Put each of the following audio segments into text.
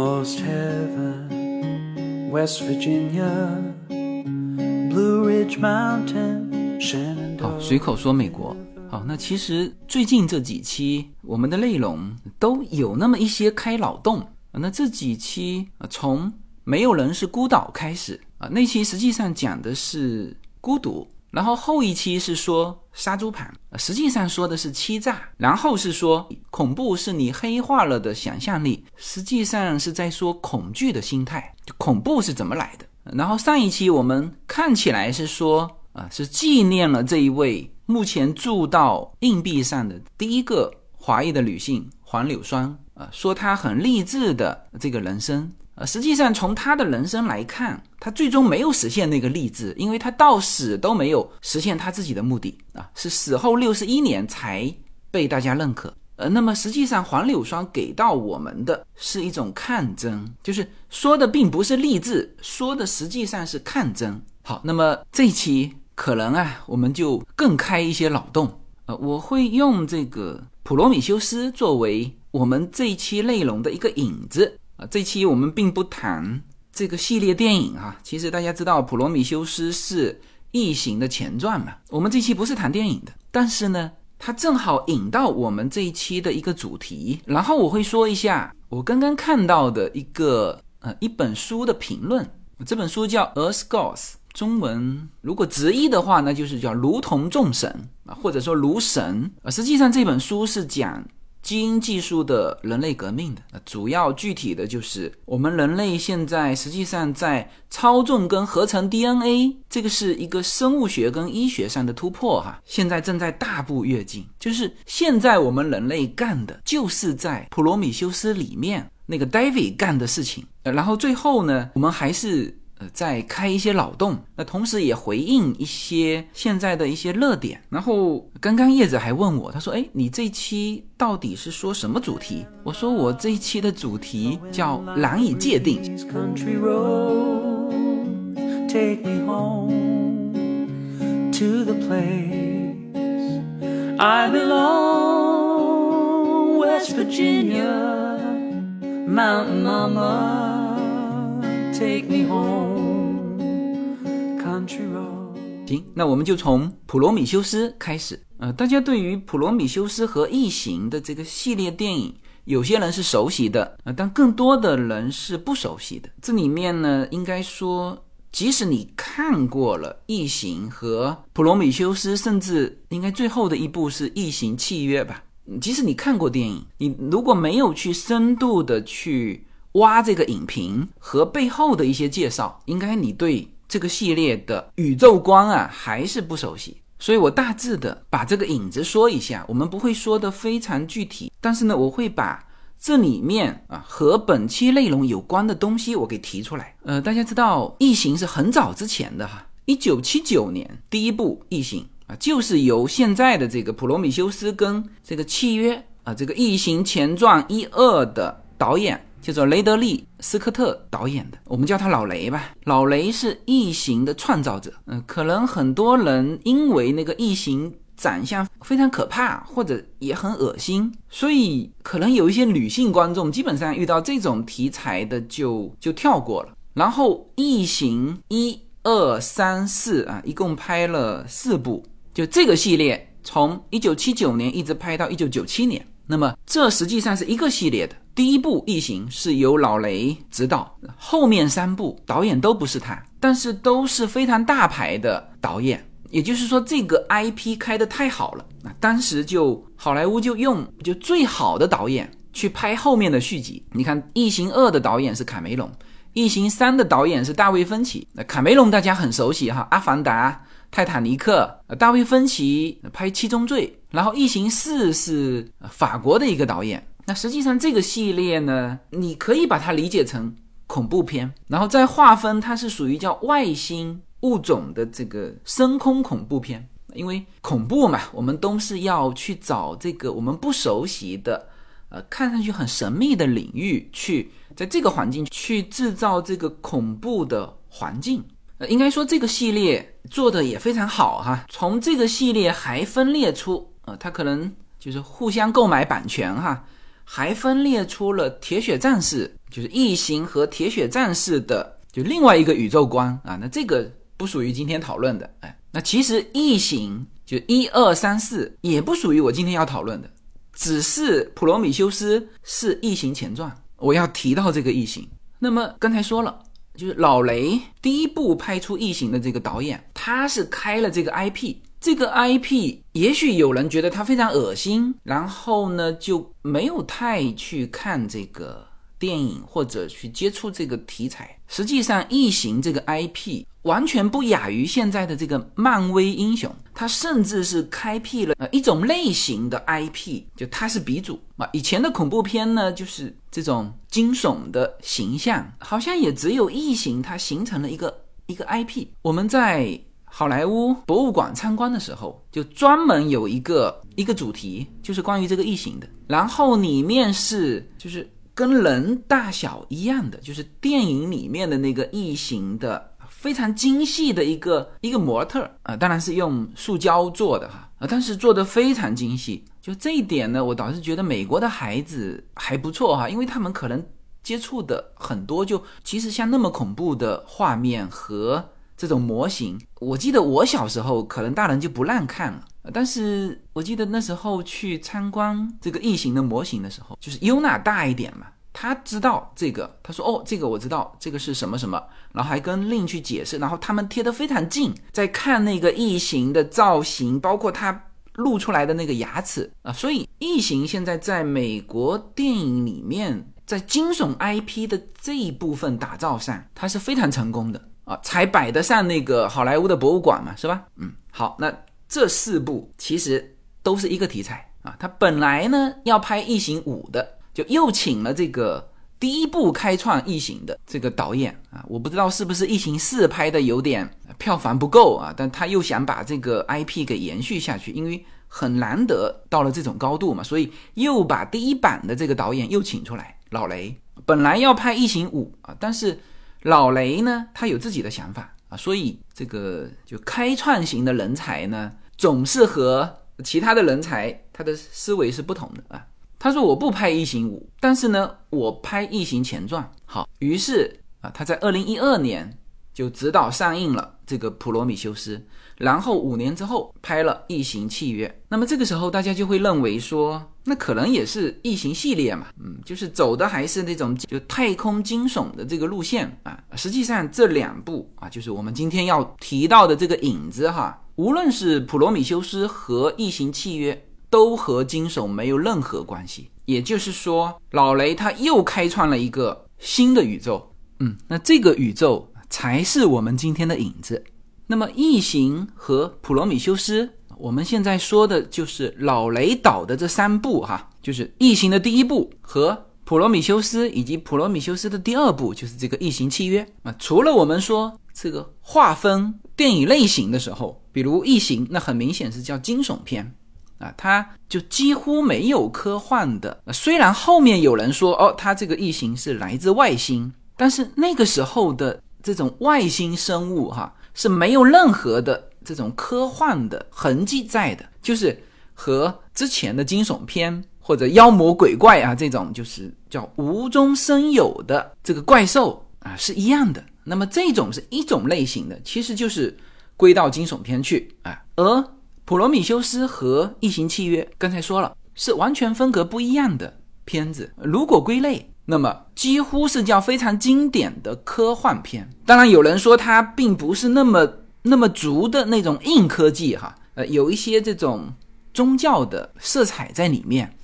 almost heaven. West Virginia, Blue Ridge Mountain, Shenandoah. 随口说美国。好，那其实最近这几期我们的内容都有那么一些开脑洞。那这几期，从没有人是孤岛开始啊，那期实际上讲的是孤独，然后后一期是说杀猪盘，啊实际上说的是欺诈，然后是说恐怖是你黑化了的想象力，实际上是在说恐惧的心态，恐怖是怎么来的。然后上一期我们看起来是说啊，是纪念了这一位目前铸到硬币上的第一个华裔的女性黄柳霜啊，说她很励志的这个人生。呃，实际上从他的人生来看，他最终没有实现那个励志，因为他到死都没有实现他自己的目的啊，是死后六十一年才被大家认可。呃，那么实际上黄柳霜给到我们的是一种抗争，就是说的并不是励志，说的实际上是抗争。好，那么这一期可能啊，我们就更开一些脑洞。呃，我会用这个普罗米修斯作为我们这一期内容的一个引子这期我们并不谈这个系列电影啊，其实大家知道普罗米修斯是《异形》的前传嘛，我们这期不是谈电影的，但是呢。它正好引到我们这一期的一个主题，然后我会说一下我刚刚看到的一个呃一本书的评论，这本书叫《Earth Gods》，中文如果直译的话呢，就是叫“如同众神”啊，或者说“如神”啊。实际上这本书是讲基因技术的人类革命的，呃主要具体的就是我们人类现在实际上在操纵跟合成 DNA，这个是一个生物学跟医学上的突破哈，现在正在大步跃进。就是现在我们人类干的，就是在普罗米修斯里面那个 David 干的事情。然后最后呢，我们还是。呃，开一些脑洞，那同时也回应一些现在的一些热点。然后刚刚叶子还问我，他说：“哎，你这一期到底是说什么主题？”我说：“我这一期的主题叫难以界定。” I belong West Virginia, mountain mama. Take me home, country road. 行，那我们就从普罗米修斯开始。呃，大家对于普罗米修斯和异形的这个系列电影，有些人是熟悉的，呃，但更多的人是不熟悉的。这里面呢，应该说，即使你看过了《异形》和《普罗米修斯》，甚至应该最后的一部是《异形契约》吧。即使你看过电影，你如果没有去深度的去挖这个影评和背后的一些介绍，应该你对这个系列的宇宙观啊还是不熟悉。所以我大致的把这个影子说一下，我们不会说的非常具体，但是呢，我会把这里面啊和本期内容有关的东西我给提出来。呃，大家知道《异形》是很早之前的哈，一九七九年第一部《异形》啊，就是由现在的这个普罗米修斯跟这个契约啊这个《异形前传》一二的导演叫做雷德利·斯科特导演的，我们叫他老雷吧。老雷是异形的创造者，嗯、可能很多人因为那个异形长相非常可怕，或者也很恶心，所以可能有一些女性观众基本上遇到这种题材的就就跳过了。然后异形一二三四啊，一共拍了四部，就这个系列从一九七九年一直拍到一九九七年。那么这实际上是一个系列的。第一部《异形》是由老雷执导，后面三部导演都不是他，但是都是非常大牌的导演。也就是说，这个 IP 开得太好了啊！当时就好莱坞就用就最好的导演去拍后面的续集。你看，《异形二》的导演是卡梅隆，《异形三》的导演是大卫芬奇。那卡梅隆大家很熟悉哈，《阿凡达》。泰坦尼克，呃大卫芬奇拍《七宗罪》，然后《异形四》是法国的一个导演。那实际上这个系列呢，你可以把它理解成恐怖片，然后再划分它是属于叫外星物种的这个深空恐怖片。因为恐怖嘛，我们都是要去找这个我们不熟悉的，呃，看上去很神秘的领域，去在这个环境去制造这个恐怖的环境。呃，应该说这个系列做的也非常好哈。从这个系列还分裂出，呃，它可能就是互相购买版权哈，还分裂出了铁血战士，就是异形和铁血战士的就另外一个宇宙观啊。那这个不属于今天讨论的，哎，那其实异形就一二三四也不属于我今天要讨论的，只是普罗米修斯是异形前传，我要提到这个异形。那么刚才说了。就是老雷第一部拍出异形的这个导演，他是开了这个 IP，这个 IP 也许有人觉得它非常恶心，然后呢就没有太去看这个。电影或者去接触这个题材，实际上异形这个 IP 完全不亚于现在的这个漫威英雄，它甚至是开辟了呃一种类型的 IP，就它是鼻祖啊。以前的恐怖片呢，就是这种惊悚的形象，好像也只有异形它形成了一个一个 IP。我们在好莱坞博物馆参观的时候，就专门有一个一个主题，就是关于这个异形的，然后里面是就是。跟人大小一样的，就是电影里面的那个异形的非常精细的一个一个模特啊，当然是用塑胶做的哈啊，但是做的非常精细。就这一点呢，我倒是觉得美国的孩子还不错哈，因为他们可能接触的很多，就其实像那么恐怖的画面和这种模型，我记得我小时候可能大人就不让看了。但是我记得那时候去参观这个异形的模型的时候，就是优娜大一点嘛，他知道这个，他说哦，这个我知道，这个是什么什么，然后还跟令去解释，然后他们贴得非常近，在看那个异形的造型，包括它露出来的那个牙齿啊，所以异形现在在美国电影里面，在惊悚 IP 的这一部分打造上，它是非常成功的啊，才摆得上那个好莱坞的博物馆嘛，是吧？嗯，好，那。这四部其实都是一个题材啊，他本来呢要拍《异形五》的，就又请了这个第一部开创《异形》的这个导演啊，我不知道是不是《异形四》拍的有点票房不够啊，但他又想把这个 IP 给延续下去，因为很难得到了这种高度嘛，所以又把第一版的这个导演又请出来，老雷本来要拍《异形五》啊，但是老雷呢他有自己的想法。啊，所以这个就开创型的人才呢，总是和其他的人才他的思维是不同的啊。他说我不拍异形五，但是呢，我拍异形前传。好，于是啊，他在二零一二年就指导上映了这个普罗米修斯。然后五年之后拍了《异形契约》，那么这个时候大家就会认为说，那可能也是异形系列嘛，嗯，就是走的还是那种就太空惊悚的这个路线啊。实际上这两部啊，就是我们今天要提到的这个影子哈，无论是《普罗米修斯》和《异形契约》，都和惊悚没有任何关系。也就是说，老雷他又开创了一个新的宇宙，嗯，那这个宇宙才是我们今天的影子。那么，《异形》和《普罗米修斯》，我们现在说的就是老雷导的这三部哈，就是《异形》的第一部和《普罗米修斯》，以及《普罗米修斯》的第二部，就是这个《异形契约》啊。除了我们说这个划分电影类型的时候，比如《异形》，那很明显是叫惊悚片啊，它就几乎没有科幻的。虽然后面有人说哦，它这个异形是来自外星，但是那个时候的这种外星生物哈。是没有任何的这种科幻的痕迹在的，就是和之前的惊悚片或者妖魔鬼怪啊这种就是叫无中生有的这个怪兽啊是一样的。那么这种是一种类型的，其实就是归到惊悚片去啊。而《普罗米修斯》和《异形契约》刚才说了是完全风格不一样的片子，如果归类。那么几乎是叫非常经典的科幻片，当然有人说它并不是那么那么足的那种硬科技哈，呃，有一些这种宗教的色彩在里面，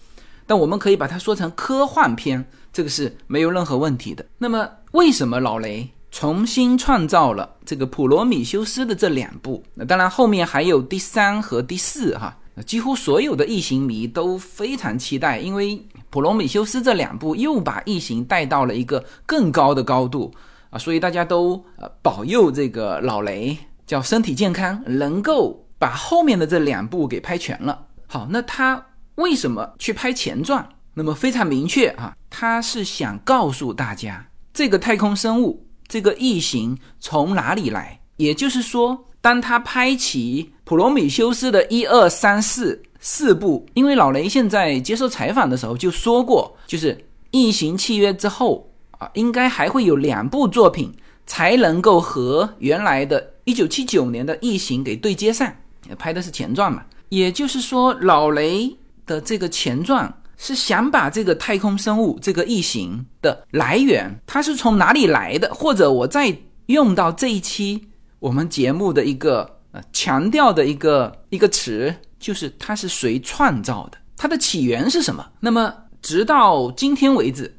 但我们可以把它说成科幻片，这个是没有任何问题的。那么为什么老雷重新创造了这个普罗米修斯的这两部？那当然后面还有第三和第四哈。几乎所有的异形迷都非常期待，因为《普罗米修斯》这两部又把异形带到了一个更高的高度啊，所以大家都呃保佑这个老雷叫身体健康，能够把后面的这两部给拍全了。好，那他为什么去拍前传？那么非常明确啊，他是想告诉大家这个太空生物这个异形从哪里来，也就是说。当他拍起《普罗米修斯》的一二三四四部，因为老雷现在接受采访的时候就说过，就是《异形契约》之后啊，应该还会有两部作品才能够和原来的1979年的《异形》给对接上，拍的是前传嘛。也就是说，老雷的这个前传是想把这个太空生物这个异形的来源，它是从哪里来的，或者我再用到这一期我们节目的一个呃强调的一个一个词。就是它是谁创造的？它的起源是什么？那么直到今天为止，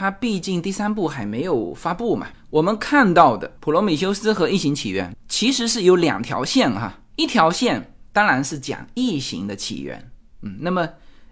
它毕竟第三部还没有发布嘛。我们看到的《普罗米修斯》和《异形起源》其实是有两条线哈，一条线当然是讲异形的起源，嗯，那么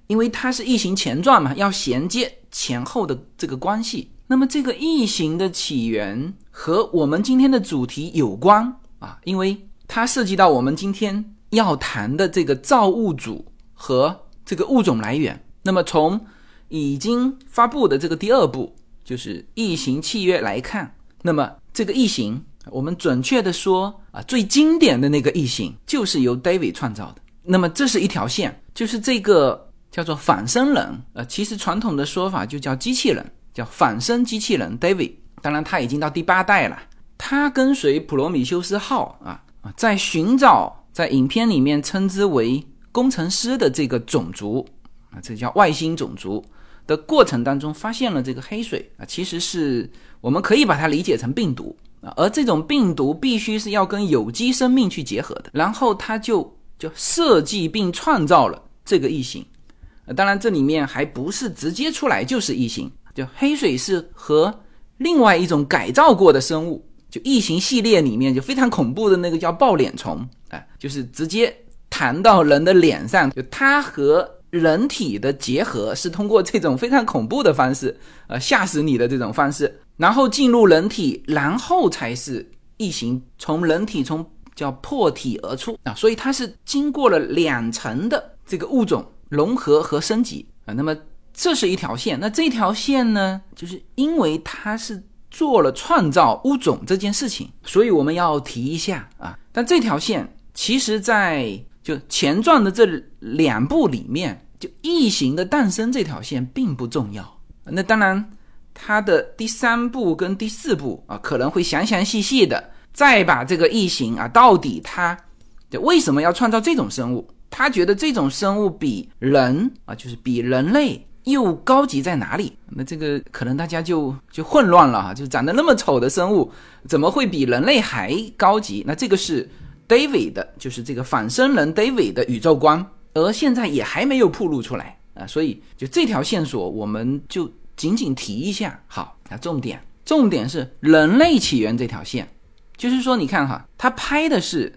因为它是异形前传嘛，要衔接前后的这个关系。那么这个异形的起源和我们今天的主题有关啊，因为它涉及到我们今天。要谈的这个造物主和这个物种来源，那么从已经发布的这个第二部就是《异形契约》来看，那么这个异形，我们准确的说啊，最经典的那个异形就是由 David 创造的。那么这是一条线，就是这个叫做仿生人，呃，其实传统的说法就叫机器人，叫仿生机器人 David。当然他已经到第八代了，他跟随普罗米修斯号啊啊，在寻找。在影片里面称之为工程师的这个种族啊，这叫外星种族的过程当中，发现了这个黑水啊，其实是我们可以把它理解成病毒啊，而这种病毒必须是要跟有机生命去结合的，然后他就就设计并创造了这个异形，当然这里面还不是直接出来就是异形，就黑水是和另外一种改造过的生物。就异形系列里面就非常恐怖的那个叫抱脸虫，哎，就是直接弹到人的脸上，就它和人体的结合是通过这种非常恐怖的方式，呃，吓死你的这种方式，然后进入人体，然后才是异形从人体从叫破体而出啊，所以它是经过了两层的这个物种融合和升级啊，那么这是一条线，那这条线呢，就是因为它是。做了创造物种这件事情，所以我们要提一下啊。但这条线其实，在就前传的这两部里面，就异形的诞生这条线并不重要。那当然，它的第三部跟第四部啊，可能会详详细细的再把这个异形啊，到底它为什么要创造这种生物？他觉得这种生物比人啊，就是比人类。又高级在哪里？那这个可能大家就就混乱了哈，就长得那么丑的生物，怎么会比人类还高级？那这个是 David 的，就是这个仿生人 David 的宇宙观，而现在也还没有暴露出来啊，所以就这条线索，我们就仅仅提一下。好，那重点重点是人类起源这条线，就是说你看哈，他拍的是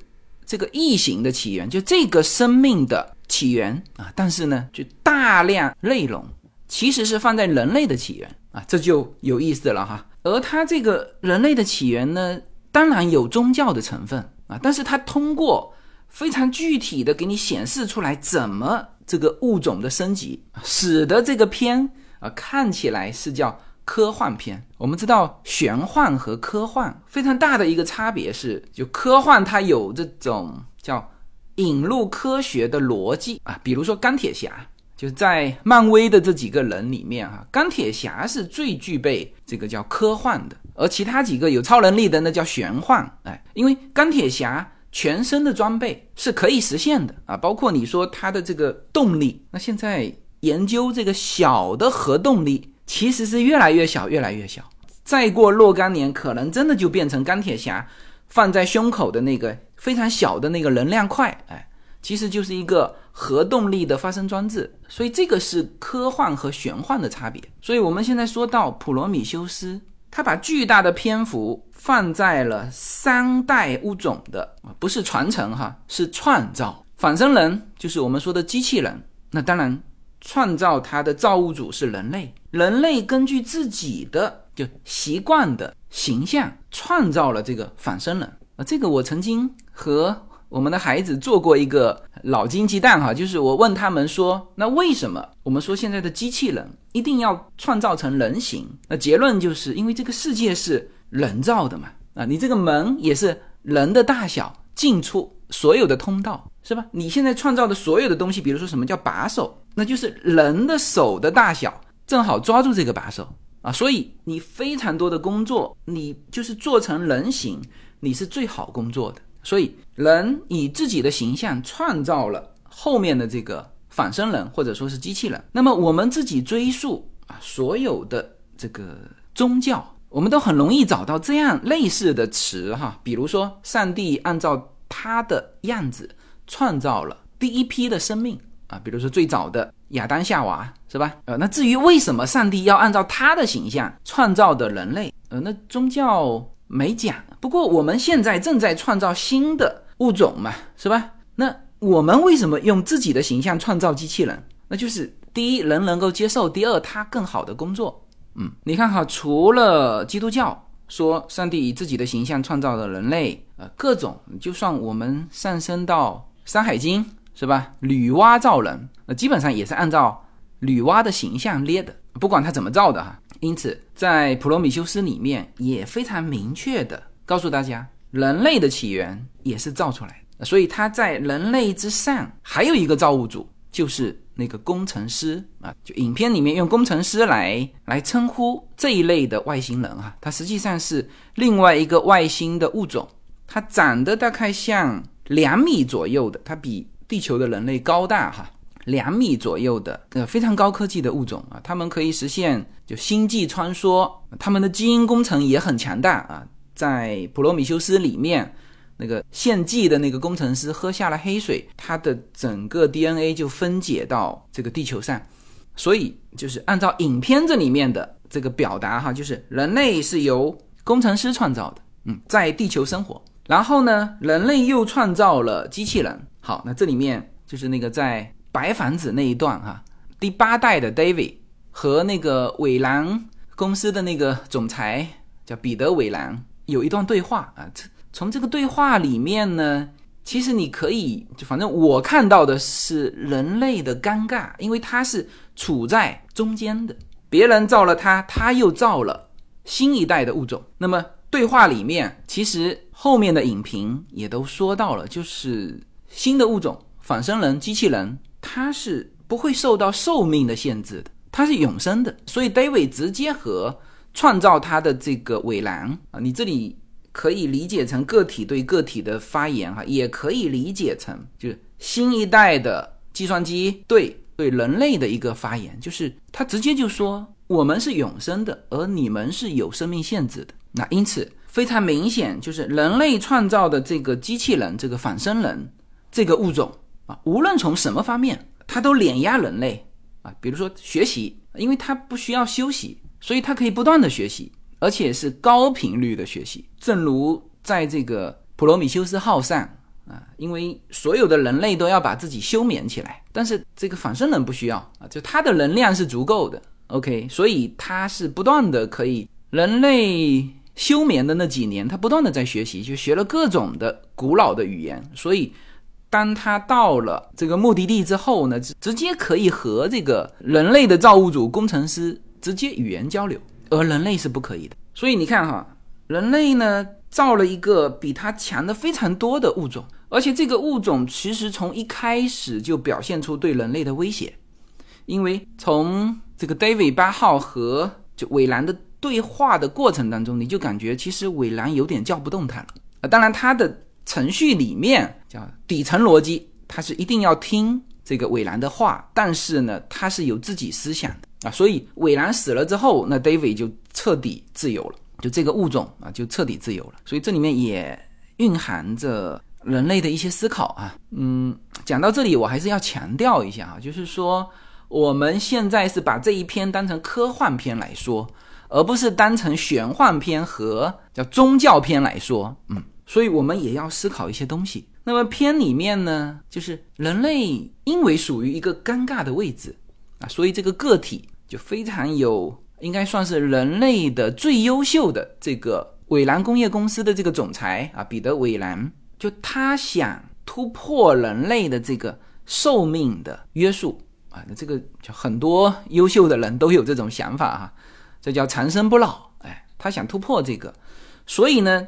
这个异形的起源，就这个生命的起源啊，但是呢，就大量内容。其实是放在人类的起源啊，这就有意思了哈。而他这个人类的起源呢，当然有宗教的成分啊，但是它通过非常具体的给你显示出来，怎么这个物种的升级，使得这个片啊看起来是叫科幻片。我们知道玄幻和科幻非常大的一个差别是，就科幻它有这种叫引入科学的逻辑啊，比如说钢铁侠。就在漫威的这几个人里面哈，钢铁侠是最具备这个叫科幻的，而其他几个有超能力的那叫玄幻。哎，因为钢铁侠全身的装备是可以实现的啊，包括你说他的这个动力，那现在研究这个小的核动力其实是越来越小，越来越小。再过若干年，可能真的就变成钢铁侠放在胸口的那个非常小的那个能量块，哎。其实就是一个核动力的发生装置，所以这个是科幻和玄幻的差别。所以我们现在说到普罗米修斯，他把巨大的篇幅放在了三代物种的，不是传承哈，是创造。仿生人就是我们说的机器人，那当然创造它的造物主是人类，人类根据自己的就习惯的形象创造了这个仿生人啊。这个我曾经和。我们的孩子做过一个脑筋急蛋哈，就是我问他们说，那为什么我们说现在的机器人一定要创造成人形？那结论就是因为这个世界是人造的嘛，啊，你这个门也是人的大小进出，所有的通道，是吧？你现在创造的所有的东西，比如说什么叫把手，那就是人的手的大小正好抓住这个把手啊，所以你非常多的工作，你就是做成人形，你是最好工作的。所以人以自己的形象创造了后面的这个仿生人或者说是机器人。那么我们自己追溯啊，所有的这个宗教。我们都很容易找到这样类似的词哈，比如说上帝按照他的样子创造了第一批的生命啊，比如说最早的亚当夏娃是吧？呃，那至于为什么上帝要按照他的形象创造的人类，呃，那宗教没讲。不过我们现在正在创造新的物种嘛，是吧？那我们为什么用自己的形象创造机器人？那就是第一，人能够接受；第二，他更好的工作。嗯，你看哈，除了基督教说上帝以自己的形象创造了人类，呃，各种就算我们上升到《山海经》是吧？女娲造人，那基本上也是按照女娲的形象捏的，不管他怎么造的哈。因此，在《普罗米修斯》里面也非常明确的告诉大家，人类的起源也是造出来的，所以他在人类之上还有一个造物主，就是。那个工程师啊，就影片里面用工程师来来称呼这一类的外星人啊，它实际上是另外一个外星的物种，它长得大概像两米左右的，它比地球的人类高大哈，两米左右的呃非常高科技的物种啊，他们可以实现就星际穿梭，他们的基因工程也很强大啊，在普罗米修斯里面。那个献祭的那个工程师喝下了黑水，他的整个 DNA 就分解到这个地球上，所以就是按照影片这里面的这个表达哈，就是人类是由工程师创造的，嗯，在地球生活，然后呢，人类又创造了机器人。好，那这里面就是那个在白房子那一段哈，第八代的 David 和那个韦兰公司的那个总裁叫彼得韦兰有一段对话啊，这。从这个对话里面呢，其实你可以就反正我看到的是人类的尴尬，因为他是处在中间的，别人造了他，他又造了新一代的物种。那么对话里面，其实后面的影评也都说到了，就是新的物种仿生人、机器人，它是不会受到寿命的限制的，它是永生的。所以 David 直接和创造他的这个伟兰啊，你这里。可以理解成个体对个体的发言，哈，也可以理解成就是新一代的计算机对对人类的一个发言，就是他直接就说我们是永生的，而你们是有生命限制的。那因此非常明显，就是人类创造的这个机器人，这个仿生人这个物种无论从什么方面，它都碾压人类啊。比如说学习，因为它不需要休息，所以它可以不断的学习。而且是高频率的学习，正如在这个普罗米修斯号上啊，因为所有的人类都要把自己休眠起来，但是这个仿生人不需要啊，就他的能量是足够的，OK，所以他是不断的可以，人类休眠的那几年，他不断的在学习，就学了各种的古老的语言，所以当他到了这个目的地之后呢，直接可以和这个人类的造物主工程师直接语言交流。而人类是不可以的，所以你看哈，人类呢造了一个比它强的非常多的物种，而且这个物种其实从一开始就表现出对人类的威胁，因为从这个 David 八号和就韦兰的对话的过程当中，你就感觉其实韦兰有点叫不动他了啊。当然，他的程序里面叫底层逻辑，它是一定要听这个韦兰的话，但是呢，它是有自己思想的。啊，所以韦兰死了之后，那 David 就彻底自由了，就这个物种啊，就彻底自由了。所以这里面也蕴含着人类的一些思考啊。嗯，讲到这里，我还是要强调一下啊，就是说我们现在是把这一篇当成科幻片来说，而不是当成玄幻片和叫宗教片来说。嗯，所以我们也要思考一些东西。那么片里面呢，就是人类因为属于一个尴尬的位置啊，所以这个个体。就非常有，应该算是人类的最优秀的这个伟兰工业公司的这个总裁啊，彼得·韦兰，就他想突破人类的这个寿命的约束啊，那这个就很多优秀的人都有这种想法哈，这叫长生不老，哎，他想突破这个，所以呢，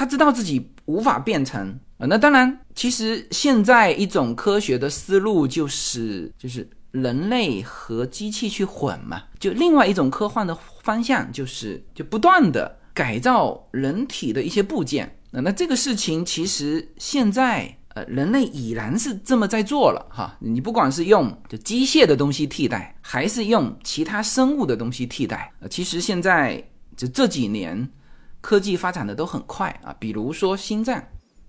他知道自己无法变成啊。那当然，其实现在一种科学的思路就是就是人类和机器去混嘛，就另外一种科幻的方向就是就不断的改造人体的一些部件。那那这个事情其实现在。呃，人类已然是这么在做了哈。你不管是用就机械的东西替代，还是用其他生物的东西替代，呃，其实现在就这几年科技发展的都很快啊。比如说心脏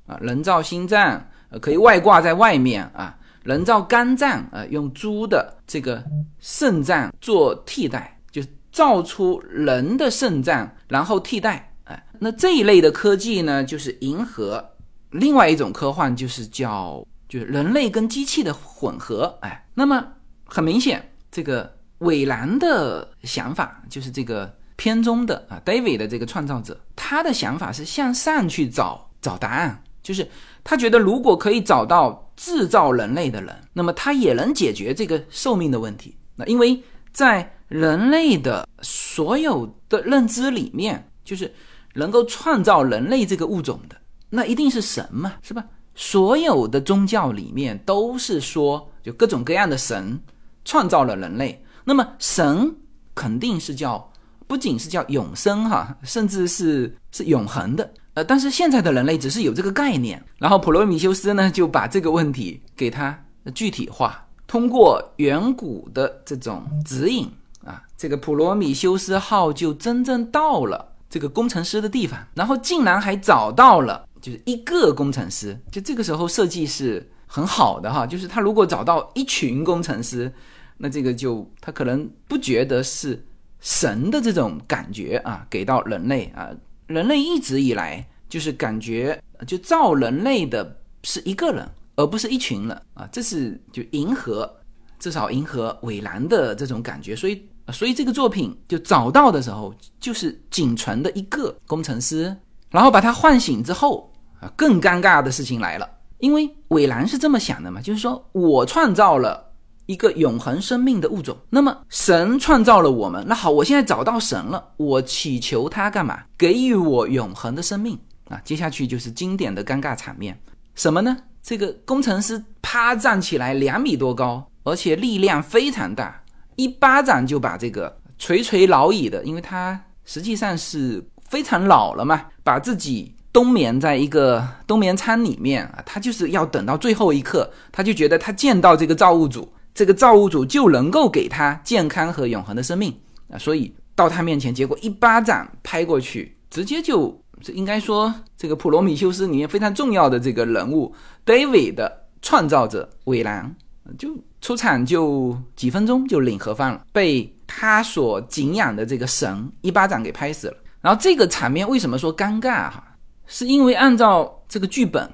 啊，人造心脏呃可以外挂在外面啊，人造肝脏啊，用猪的这个肾脏做替代，就造出人的肾脏然后替代。哎，那这一类的科技呢，就是银河。另外一种科幻就是叫就是人类跟机器的混合，哎，那么很明显，这个伟兰的想法就是这个片中的啊，David 的这个创造者，他的想法是向上去找找答案，就是他觉得如果可以找到制造人类的人，那么他也能解决这个寿命的问题。那因为在人类的所有的认知里面，就是能够创造人类这个物种的。那一定是神嘛，是吧？所有的宗教里面都是说，就各种各样的神创造了人类。那么神肯定是叫，不仅是叫永生哈，甚至是是永恒的。呃，但是现在的人类只是有这个概念，然后普罗米修斯呢就把这个问题给他具体化，通过远古的这种指引啊，这个普罗米修斯号就真正到了这个工程师的地方，然后竟然还找到了。就是一个工程师，就这个时候设计是很好的哈。就是他如果找到一群工程师，那这个就他可能不觉得是神的这种感觉啊，给到人类啊。人类一直以来就是感觉就造人类的是一个人，而不是一群人啊。这是就银河，至少银河蔚蓝的这种感觉。所以，所以这个作品就找到的时候，就是仅存的一个工程师，然后把他唤醒之后。啊，更尴尬的事情来了，因为韦兰是这么想的嘛，就是说我创造了一个永恒生命的物种，那么神创造了我们，那好，我现在找到神了，我祈求他干嘛？给予我永恒的生命啊！接下去就是经典的尴尬场面，什么呢？这个工程师啪站起来，两米多高，而且力量非常大，一巴掌就把这个垂垂老矣的，因为他实际上是非常老了嘛，把自己。冬眠在一个冬眠舱里面啊，他就是要等到最后一刻，他就觉得他见到这个造物主，这个造物主就能够给他健康和永恒的生命啊，所以到他面前，结果一巴掌拍过去，直接就应该说这个普罗米修斯里面非常重要的这个人物 David 的创造者韦兰就出场就几分钟就领盒饭了，被他所敬仰的这个神一巴掌给拍死了。然后这个场面为什么说尴尬哈？是因为按照这个剧本，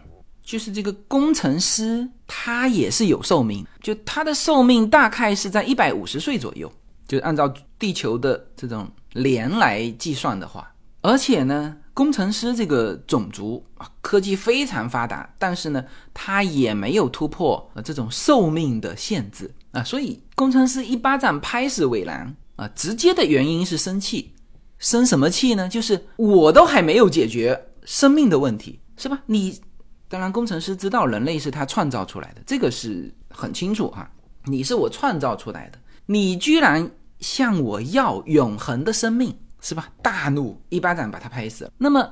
就是这个工程师他也是有寿命，就他的寿命大概是在一百五十岁左右，就按照地球的这种年来计算的话。而且呢，工程师这个种族啊，科技非常发达，但是呢，他也没有突破呃这种寿命的限制啊，所以工程师一巴掌拍死伟兰啊，直接的原因是生气，生什么气呢？就是我都还没有解决。生命的问题是吧？你当然，工程师知道人类是他创造出来的，这个是很清楚哈。你是我创造出来的，你居然向我要永恒的生命是吧？大怒，一巴掌把他拍死了。那么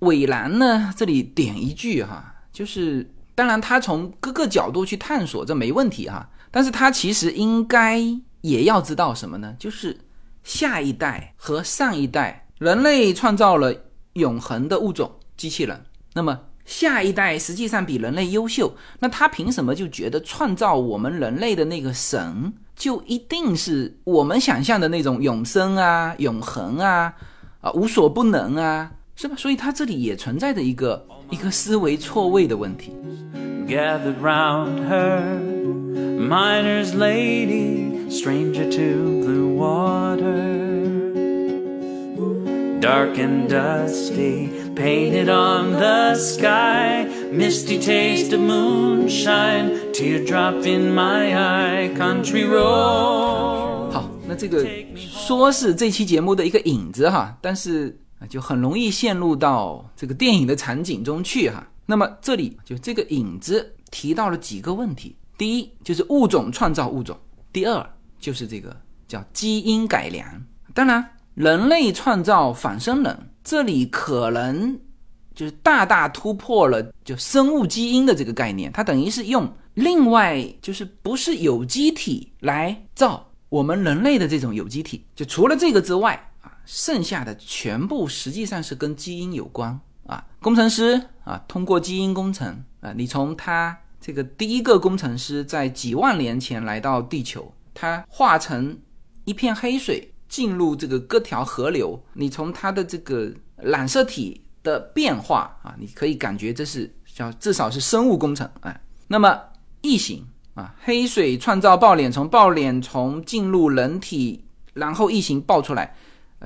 韦兰呢？这里点一句哈，就是当然他从各个角度去探索，这没问题哈。但是他其实应该也要知道什么呢？就是下一代和上一代人类创造了。永恒的物种机器人，那么下一代实际上比人类优秀，那他凭什么就觉得创造我们人类的那个神就一定是我们想象的那种永生啊、永恒啊、啊无所不能啊，是吧？所以他这里也存在着一个一个思维错位的问题。dark and dusty, painted on the sky. Misty taste of moonshine, teardrop in my eye. Country road. 好，那这个说是这期节目的一个影子哈，但是就很容易陷入到这个电影的场景中去哈。那么这里就这个影子提到了几个问题：第一就是物种创造物种；第二就是这个叫基因改良。当然，人类创造仿生人，这里可能就是大大突破了就生物基因的这个概念，它等于是用另外就是不是有机体来造我们人类的这种有机体，就除了这个之外啊，剩下的全部实际上是跟基因有关。啊，工程师啊，通过基因工程啊，你从他这个第一个工程师在几万年前来到地球，他化成一片黑水进入这个各条河流，你从它的这个染色体的变化啊，你可以感觉这是叫至少是生物工程哎。那么异形啊，黑水创造爆脸虫，爆脸虫进入人体，然后异形爆出来。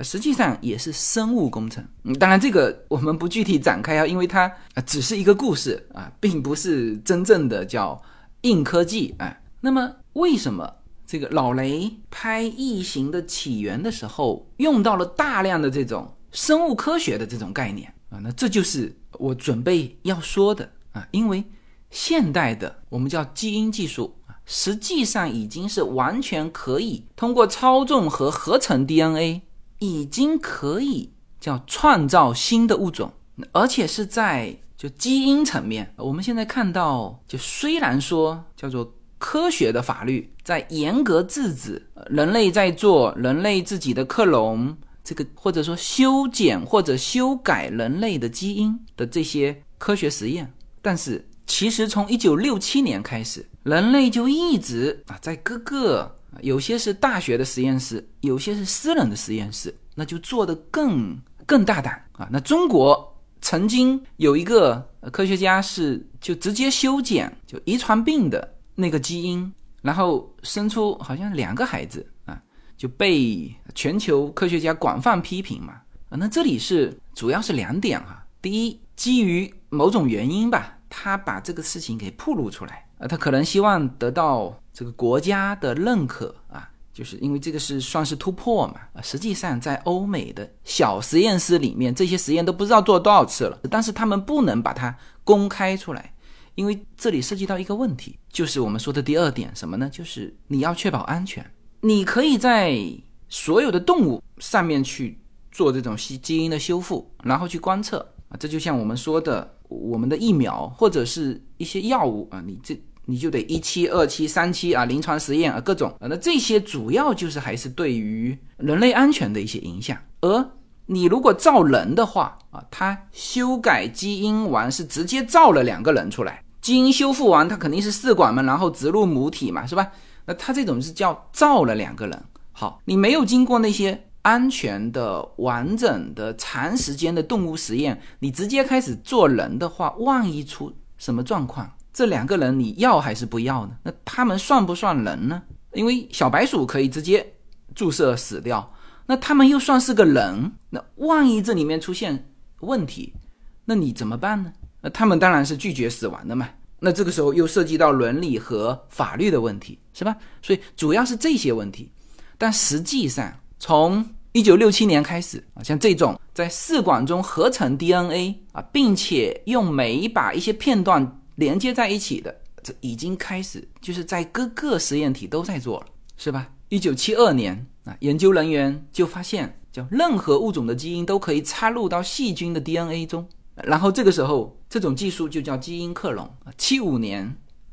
实际上也是生物工程，嗯，当然这个我们不具体展开啊，因为它只是一个故事啊，并不是真正的叫硬科技啊。那么为什么这个老雷拍《异形》的起源的时候用到了大量的这种生物科学的这种概念啊？那这就是我准备要说的啊，因为现代的我们叫基因技术啊，实际上已经是完全可以通过操纵和合成 DNA。已经可以叫创造新的物种，而且是在就基因层面。我们现在看到，就虽然说叫做科学的法律在严格制止人类在做人类自己的克隆，这个或者说修剪或者修改人类的基因的这些科学实验，但是其实从一九六七年开始，人类就一直啊在各个。有些是大学的实验室，有些是私人的实验室，那就做的更更大胆啊！那中国曾经有一个科学家是就直接修剪就遗传病的那个基因，然后生出好像两个孩子啊，就被全球科学家广泛批评嘛啊！那这里是主要是两点哈，第一，基于某种原因吧，他把这个事情给暴露出来。啊，他可能希望得到这个国家的认可啊，就是因为这个是算是突破嘛啊。实际上，在欧美的小实验室里面，这些实验都不知道做多少次了，但是他们不能把它公开出来，因为这里涉及到一个问题，就是我们说的第二点什么呢？就是你要确保安全。你可以在所有的动物上面去做这种基基因的修复，然后去观测啊，这就像我们说的。我们的疫苗或者是一些药物啊，你这你就得一期、二期、三期啊，临床实验啊，各种啊，那这些主要就是还是对于人类安全的一些影响。而你如果造人的话啊，他修改基因完是直接造了两个人出来，基因修复完它肯定是试管嘛，然后植入母体嘛，是吧？那它这种是叫造了两个人。好，你没有经过那些。安全的、完整的、长时间的动物实验，你直接开始做人的话，万一出什么状况，这两个人你要还是不要呢？那他们算不算人呢？因为小白鼠可以直接注射死掉，那他们又算是个人？那万一这里面出现问题，那你怎么办呢？他们当然是拒绝死亡的嘛。那这个时候又涉及到伦理和法律的问题，是吧？所以主要是这些问题，但实际上从一九六七年开始啊，像这种在试管中合成 DNA 啊，并且用酶把一些片段连接在一起的，这已经开始就是在各个实验体都在做了，是吧？一九七二年啊，研究人员就发现，叫任何物种的基因都可以插入到细菌的 DNA 中，然后这个时候这种技术就叫基因克隆啊。七五年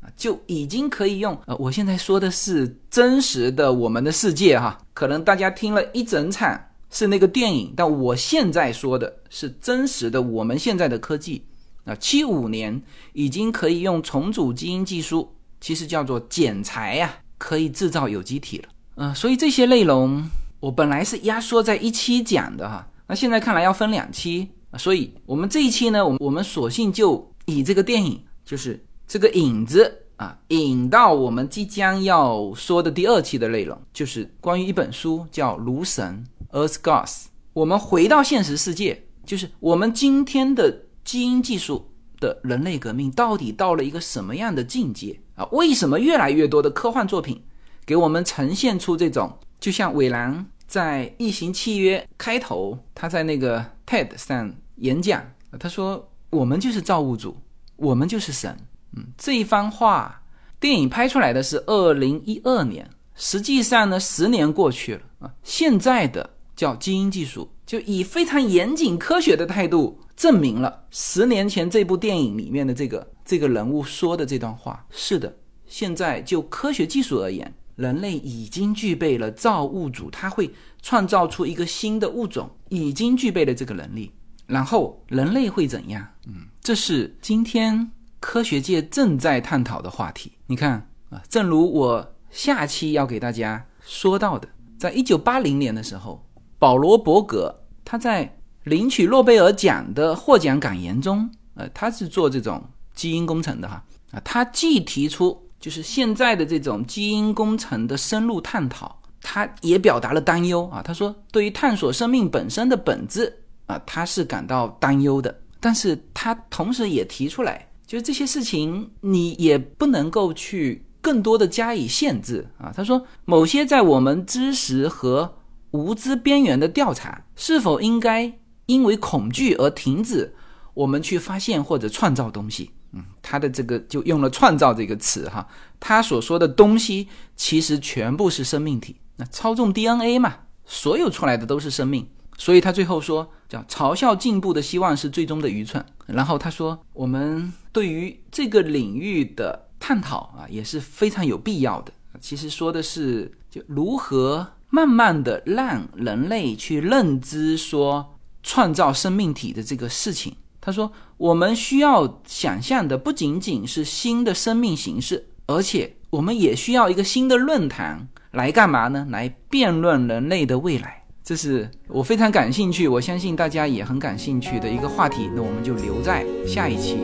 啊。就已经可以用呃，我现在说的是真实的我们的世界哈，可能大家听了一整场是那个电影，但我现在说的是真实的我们现在的科技啊，七五年已经可以用重组基因技术，其实叫做剪裁呀，可以制造有机体了。嗯，所以这些内容我本来是压缩在一期讲的哈，那现在看来要分两期所以我们这一期呢，我们我们索性就以这个电影就是。这个影子啊，引到我们即将要说的第二期的内容，就是关于一本书，叫《卢神》（Earth Gods）。我们回到现实世界，就是我们今天的基因技术的人类革命到底到了一个什么样的境界啊？为什么越来越多的科幻作品给我们呈现出这种，就像韦兰在《异形契约》开头，他在那个 TED 上演讲，他说：“我们就是造物主。”我们就是神。嗯，这一番话，电影拍出来的是二零一二年，实际上呢，十年过去了啊。现在的叫基因技术，就以非常严谨科学的态度证明了十年前这部电影里面的这个这个人物说的这段话是的。现在就科学技术而言，人类已经具备了造物主，他会创造出一个新的物种，已经具备了这个能力。然后人类会怎样？嗯，这是今天。科学界正在探讨的话题，你看啊，正如我下期要给大家说到的，在一九八零年的时候，保罗·伯格他在领取诺贝尔奖的获奖感言中，呃，他是做这种基因工程的哈啊，他既提出就是现在的这种基因工程的深入探讨，他也表达了担忧啊，他说对于探索生命本身的本质啊，他是感到担忧的，但是他同时也提出来。就是这些事情，你也不能够去更多的加以限制啊。他说，某些在我们知识和无知边缘的调查，是否应该因为恐惧而停止？我们去发现或者创造东西。嗯，他的这个就用了“创造”这个词哈。他所说的东西，其实全部是生命体。那操纵 DNA 嘛，所有出来的都是生命。所以他最后说，叫嘲笑进步的希望是最终的愚蠢。然后他说，我们对于这个领域的探讨啊，也是非常有必要的。其实说的是，就如何慢慢的让人类去认知说创造生命体的这个事情。他说，我们需要想象的不仅仅是新的生命形式，而且我们也需要一个新的论坛来干嘛呢？来辩论人类的未来。这是我非常感兴趣，我相信大家也很感兴趣的一个话题。那我们就留在下一期。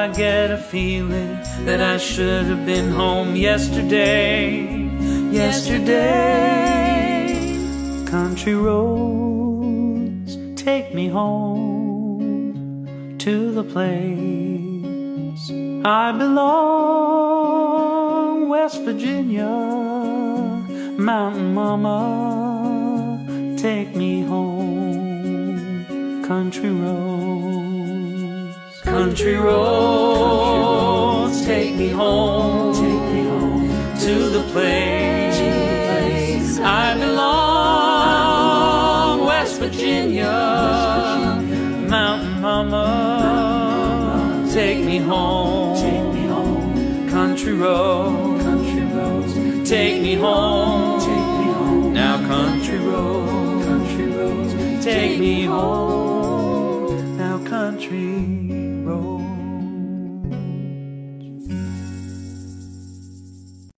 I get a feeling that I should have been home yesterday. Yesterday, country roads take me home to the place I belong, West Virginia, Mountain Mama, take me home, country roads. Country roads, take me home, take me home to the place I belong, West Virginia, Mountain Mama, take me home, take me home, country roads, country roads, take me home, take me home, now country roads, country roads, take me home, now country